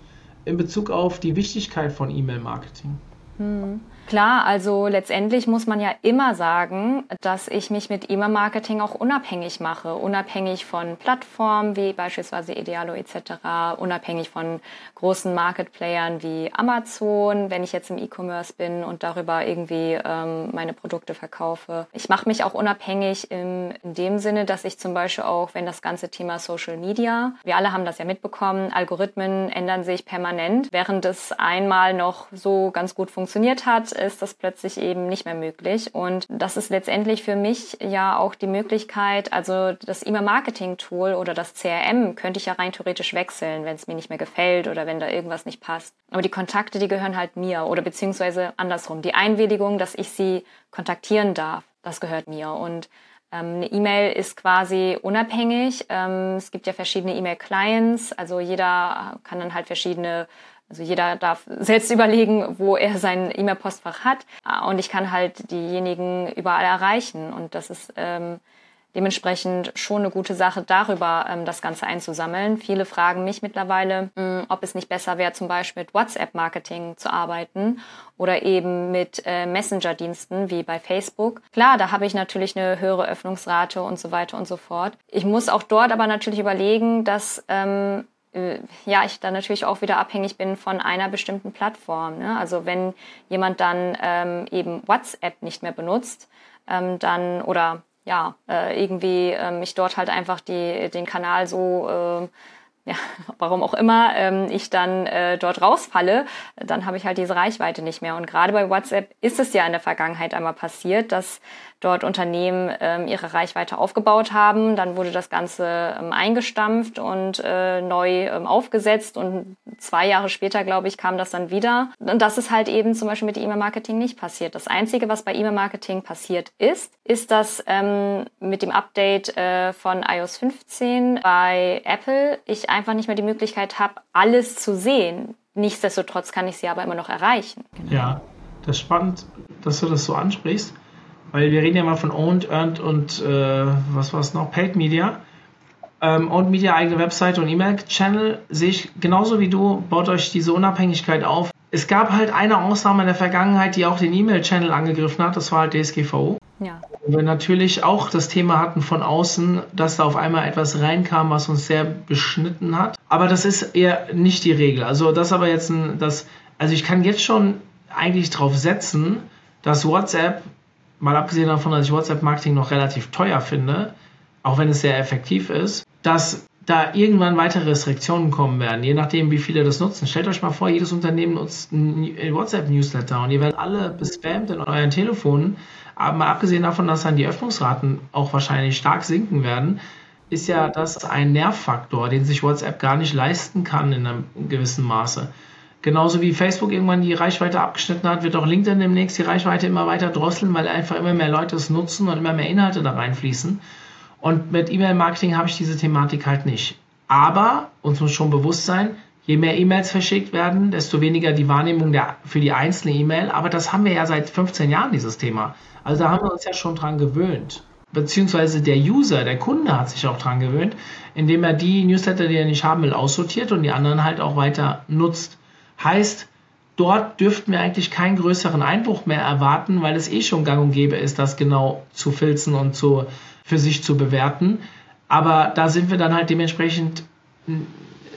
in Bezug auf die Wichtigkeit von E-Mail-Marketing. Hm. Klar, also letztendlich muss man ja immer sagen, dass ich mich mit E-Mail-Marketing auch unabhängig mache, unabhängig von Plattformen wie beispielsweise Idealo etc., unabhängig von großen Marketplayern wie Amazon, wenn ich jetzt im E-Commerce bin und darüber irgendwie ähm, meine Produkte verkaufe. Ich mache mich auch unabhängig im, in dem Sinne, dass ich zum Beispiel auch, wenn das ganze Thema Social Media, wir alle haben das ja mitbekommen, Algorithmen ändern sich permanent, während es einmal noch so ganz gut funktioniert hat, ist das plötzlich eben nicht mehr möglich. Und das ist letztendlich für mich ja auch die Möglichkeit, also das E-Mail-Marketing-Tool oder das CRM könnte ich ja rein theoretisch wechseln, wenn es mir nicht mehr gefällt oder wenn da irgendwas nicht passt. Aber die Kontakte, die gehören halt mir oder beziehungsweise andersrum. Die Einwilligung, dass ich sie kontaktieren darf, das gehört mir. Und ähm, eine E-Mail ist quasi unabhängig. Ähm, es gibt ja verschiedene E-Mail-Clients, also jeder kann dann halt verschiedene also jeder darf selbst überlegen, wo er sein E-Mail-Postfach hat. Und ich kann halt diejenigen überall erreichen. Und das ist ähm, dementsprechend schon eine gute Sache, darüber ähm, das Ganze einzusammeln. Viele fragen mich mittlerweile, mh, hm, ob es nicht besser wäre, zum Beispiel mit WhatsApp-Marketing zu arbeiten oder eben mit äh, Messenger-Diensten wie bei Facebook. Klar, da habe ich natürlich eine höhere Öffnungsrate und so weiter und so fort. Ich muss auch dort aber natürlich überlegen, dass ähm, äh, ja, ich dann natürlich auch wieder abhängig bin von einer bestimmten Plattform. Ne? Also wenn jemand dann ähm, eben WhatsApp nicht mehr benutzt, ähm, dann oder ja, äh, irgendwie ähm, ich dort halt einfach die, den Kanal so äh, ja, warum auch immer ähm, ich dann äh, dort rausfalle, dann habe ich halt diese Reichweite nicht mehr. Und gerade bei WhatsApp ist es ja in der Vergangenheit einmal passiert, dass dort Unternehmen ähm, ihre Reichweite aufgebaut haben. Dann wurde das Ganze ähm, eingestampft und äh, neu ähm, aufgesetzt und zwei Jahre später, glaube ich, kam das dann wieder. Und das ist halt eben zum Beispiel mit E-Mail-Marketing nicht passiert. Das Einzige, was bei E-Mail-Marketing passiert ist, ist, dass ähm, mit dem Update äh, von iOS 15 bei Apple ich einfach nicht mehr die Möglichkeit habe, alles zu sehen. Nichtsdestotrotz kann ich sie aber immer noch erreichen. Genau. Ja, das ist spannend, dass du das so ansprichst. Weil wir reden ja mal von Owned, Earned und äh, was war es noch? Paid Media. Ähm, Owned Media, eigene Webseite und E-Mail-Channel sehe ich genauso wie du, baut euch diese Unabhängigkeit auf. Es gab halt eine Ausnahme in der Vergangenheit, die auch den E-Mail-Channel angegriffen hat, das war halt DSGVO. Ja. Wo wir natürlich auch das Thema hatten von außen, dass da auf einmal etwas reinkam, was uns sehr beschnitten hat. Aber das ist eher nicht die Regel. Also das aber jetzt ein, das, also ich kann jetzt schon eigentlich drauf setzen, dass WhatsApp mal abgesehen davon, dass ich WhatsApp-Marketing noch relativ teuer finde, auch wenn es sehr effektiv ist, dass da irgendwann weitere Restriktionen kommen werden, je nachdem, wie viele das nutzen. Stellt euch mal vor, jedes Unternehmen nutzt einen WhatsApp-Newsletter und ihr werdet alle bespammt in euren Telefonen. Aber mal abgesehen davon, dass dann die Öffnungsraten auch wahrscheinlich stark sinken werden, ist ja das ein Nervfaktor, den sich WhatsApp gar nicht leisten kann in einem gewissen Maße. Genauso wie Facebook irgendwann die Reichweite abgeschnitten hat, wird auch LinkedIn demnächst die Reichweite immer weiter drosseln, weil einfach immer mehr Leute es nutzen und immer mehr Inhalte da reinfließen. Und mit E-Mail-Marketing habe ich diese Thematik halt nicht. Aber uns muss schon bewusst sein, je mehr E-Mails verschickt werden, desto weniger die Wahrnehmung der, für die einzelne E-Mail. Aber das haben wir ja seit 15 Jahren, dieses Thema. Also da haben wir uns ja schon dran gewöhnt. Beziehungsweise der User, der Kunde hat sich auch dran gewöhnt, indem er die Newsletter, die er nicht haben will, aussortiert und die anderen halt auch weiter nutzt. Heißt, dort dürften wir eigentlich keinen größeren Einbruch mehr erwarten, weil es eh schon gang und gäbe ist, das genau zu filzen und zu, für sich zu bewerten. Aber da sind wir dann halt dementsprechend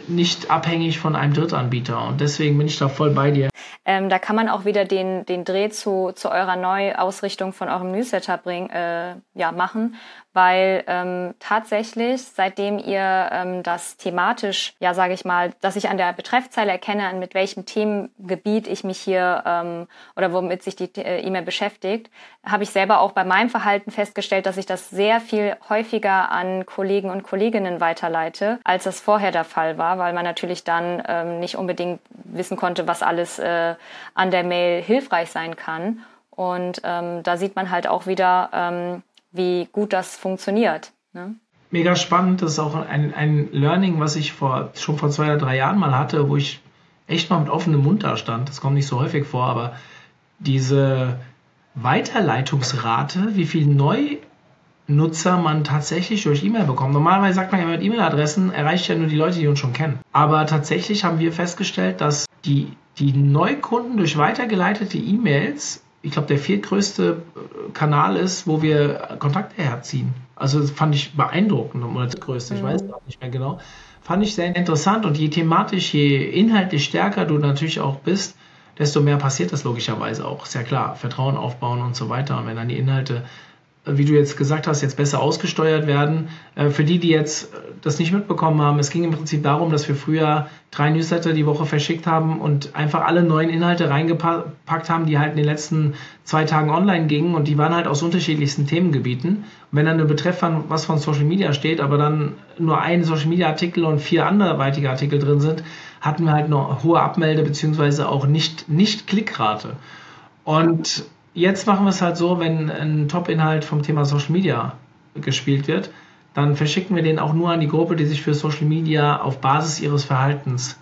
nicht abhängig von einem Drittanbieter. Und deswegen bin ich da voll bei dir. Ähm, da kann man auch wieder den, den Dreh zu, zu eurer Neuausrichtung von eurem Newsletter bringen, äh, ja, machen. Weil ähm, tatsächlich, seitdem ihr ähm, das thematisch, ja sage ich mal, dass ich an der Betreffzeile erkenne, mit welchem Themengebiet ich mich hier ähm, oder womit sich die äh, E-Mail beschäftigt, habe ich selber auch bei meinem Verhalten festgestellt, dass ich das sehr viel häufiger an Kollegen und Kolleginnen weiterleite, als das vorher der Fall war, weil man natürlich dann ähm, nicht unbedingt wissen konnte, was alles äh, an der Mail hilfreich sein kann. Und ähm, da sieht man halt auch wieder, ähm, wie gut das funktioniert. Ne? Mega spannend. Das ist auch ein, ein Learning, was ich vor, schon vor zwei oder drei Jahren mal hatte, wo ich echt mal mit offenem Mund da stand. Das kommt nicht so häufig vor, aber diese Weiterleitungsrate, wie viel Neunutzer man tatsächlich durch E-Mail bekommt. Normalerweise sagt man ja mit E-Mail-Adressen erreicht ja nur die Leute, die uns schon kennen. Aber tatsächlich haben wir festgestellt, dass die, die Neukunden durch weitergeleitete E-Mails ich glaube, der viertgrößte äh, Kanal ist, wo wir Kontakte herziehen. Also das fand ich beeindruckend, oder der größte, ich mhm. weiß gar nicht mehr genau. Fand ich sehr interessant und je thematisch, je inhaltlich stärker du natürlich auch bist, desto mehr passiert das logischerweise auch. Ist ja klar, Vertrauen aufbauen und so weiter. Und wenn dann die Inhalte wie du jetzt gesagt hast, jetzt besser ausgesteuert werden. Äh, für die, die jetzt äh, das nicht mitbekommen haben, es ging im Prinzip darum, dass wir früher drei Newsletter die Woche verschickt haben und einfach alle neuen Inhalte reingepackt haben, die halt in den letzten zwei Tagen online gingen und die waren halt aus unterschiedlichsten Themengebieten. Und wenn dann eine Betreff was von Social Media steht, aber dann nur ein Social Media Artikel und vier anderweitige Artikel drin sind, hatten wir halt eine hohe Abmelde- bzw. auch nicht, nicht Klickrate. Und Jetzt machen wir es halt so, wenn ein Top-Inhalt vom Thema Social Media gespielt wird, dann verschicken wir den auch nur an die Gruppe, die sich für Social Media auf Basis ihres Verhaltens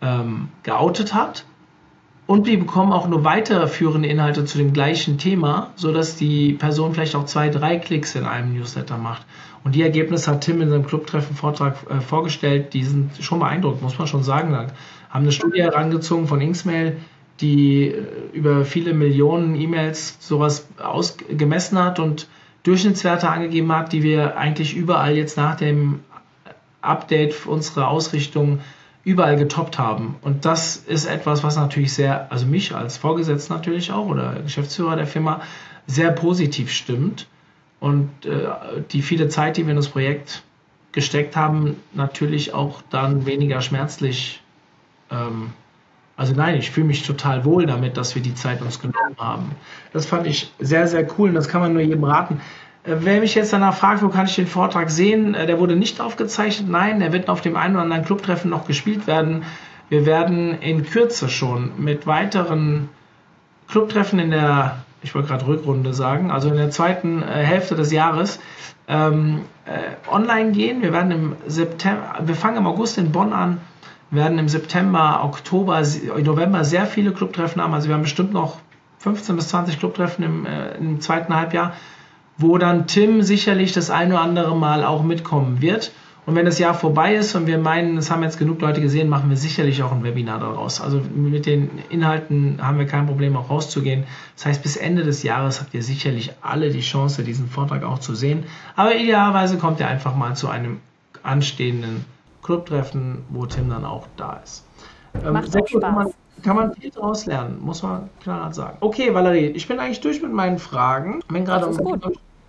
ähm, geoutet hat. Und die bekommen auch nur weiterführende Inhalte zu dem gleichen Thema, sodass die Person vielleicht auch zwei, drei Klicks in einem Newsletter macht. Und die Ergebnisse hat Tim in seinem Clubtreffen-Vortrag äh, vorgestellt. Die sind schon beeindruckend, muss man schon sagen. Haben eine Studie herangezogen von Inksmail, die äh, über viele Millionen E-Mails sowas ausgemessen hat und Durchschnittswerte angegeben hat, die wir eigentlich überall jetzt nach dem Update unserer Ausrichtung überall getoppt haben. Und das ist etwas, was natürlich sehr, also mich als Vorgesetzter natürlich auch oder Geschäftsführer der Firma sehr positiv stimmt und äh, die viele Zeit, die wir in das Projekt gesteckt haben, natürlich auch dann weniger schmerzlich ähm, also nein, ich fühle mich total wohl damit, dass wir die Zeit uns genommen haben. Das fand ich sehr, sehr cool und das kann man nur jedem raten. Äh, wer mich jetzt danach fragt, wo kann ich den Vortrag sehen, äh, der wurde nicht aufgezeichnet. Nein, der wird auf dem einen oder anderen Clubtreffen noch gespielt werden. Wir werden in Kürze schon mit weiteren Clubtreffen in der, ich wollte gerade Rückrunde sagen, also in der zweiten äh, Hälfte des Jahres ähm, äh, online gehen. Wir werden im September, wir fangen im August in Bonn an werden im September, Oktober, November sehr viele Clubtreffen haben. Also wir haben bestimmt noch 15 bis 20 Clubtreffen im, äh, im zweiten Halbjahr, wo dann Tim sicherlich das eine oder andere Mal auch mitkommen wird. Und wenn das Jahr vorbei ist und wir meinen, es haben jetzt genug Leute gesehen, machen wir sicherlich auch ein Webinar daraus. Also mit den Inhalten haben wir kein Problem, auch rauszugehen. Das heißt, bis Ende des Jahres habt ihr sicherlich alle die Chance, diesen Vortrag auch zu sehen. Aber idealerweise kommt ihr einfach mal zu einem anstehenden Clubtreffen, wo Tim dann auch da ist. Ähm, Macht auch Spaß. Kann man, kann man viel daraus lernen, muss man klar sagen. Okay, Valerie, ich bin eigentlich durch mit meinen Fragen. Wenn gerade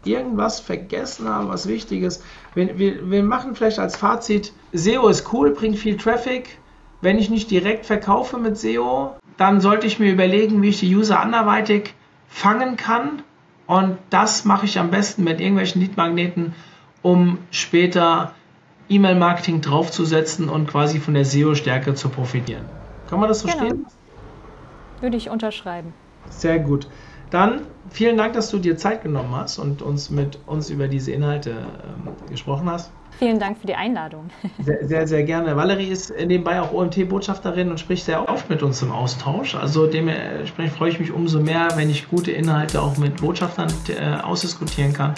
irgendwas vergessen habe, was wichtig ist. Wir, wir, wir machen vielleicht als Fazit, SEO ist cool, bringt viel Traffic. Wenn ich nicht direkt verkaufe mit SEO, dann sollte ich mir überlegen, wie ich die User anderweitig fangen kann. Und das mache ich am besten mit irgendwelchen Leadmagneten, um später E-Mail-Marketing draufzusetzen und quasi von der SEO-Stärke zu profitieren. Kann man das so genau. stehen? Würde ich unterschreiben. Sehr gut. Dann vielen Dank, dass du dir Zeit genommen hast und uns mit uns über diese Inhalte ähm, gesprochen hast. Vielen Dank für die Einladung. Sehr, sehr, sehr gerne. Valerie ist nebenbei auch OMT-Botschafterin und spricht sehr oft mit uns im Austausch. Also dementsprechend freue ich mich umso mehr, wenn ich gute Inhalte auch mit Botschaftern äh, ausdiskutieren kann.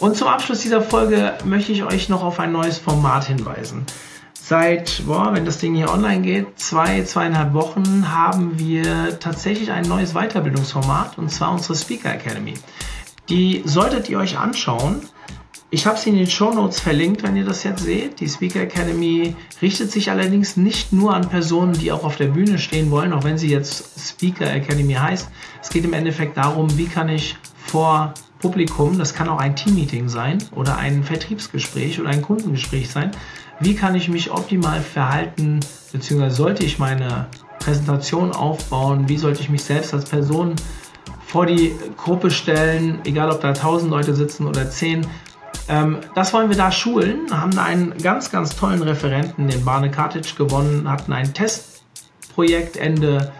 Und zum Abschluss dieser Folge möchte ich euch noch auf ein neues Format hinweisen. Seit, boah, wenn das Ding hier online geht, zwei, zweieinhalb Wochen haben wir tatsächlich ein neues Weiterbildungsformat und zwar unsere Speaker Academy. Die solltet ihr euch anschauen. Ich habe sie in den Show Notes verlinkt, wenn ihr das jetzt seht. Die Speaker Academy richtet sich allerdings nicht nur an Personen, die auch auf der Bühne stehen wollen, auch wenn sie jetzt Speaker Academy heißt. Es geht im Endeffekt darum, wie kann ich vor Publikum, das kann auch ein Teammeeting sein oder ein Vertriebsgespräch oder ein Kundengespräch sein. Wie kann ich mich optimal verhalten, beziehungsweise sollte ich meine Präsentation aufbauen? Wie sollte ich mich selbst als Person vor die Gruppe stellen, egal ob da 1000 Leute sitzen oder 10? Ähm, das wollen wir da schulen, haben einen ganz, ganz tollen Referenten, den Barne Kartic, gewonnen, hatten ein Testprojekt Ende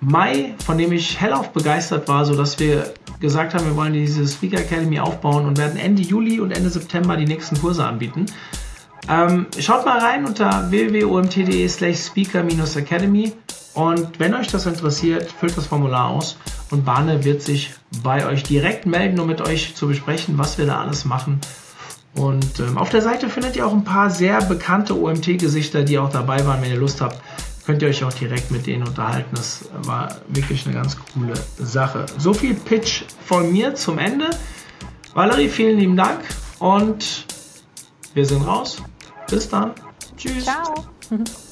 Mai, von dem ich hellauf begeistert war, sodass wir gesagt haben, wir wollen diese Speaker Academy aufbauen und werden Ende Juli und Ende September die nächsten Kurse anbieten. Ähm, schaut mal rein unter www.omt.de slash speaker-academy und wenn euch das interessiert, füllt das Formular aus und Bahne wird sich bei euch direkt melden, um mit euch zu besprechen, was wir da alles machen. Und ähm, auf der Seite findet ihr auch ein paar sehr bekannte OMT-Gesichter, die auch dabei waren. Wenn ihr Lust habt, könnt ihr euch auch direkt mit denen unterhalten. Das war wirklich eine ganz coole Sache. So viel Pitch von mir zum Ende. Valerie, vielen lieben Dank und wir sind raus. Bis dann. Tschüss. Ciao.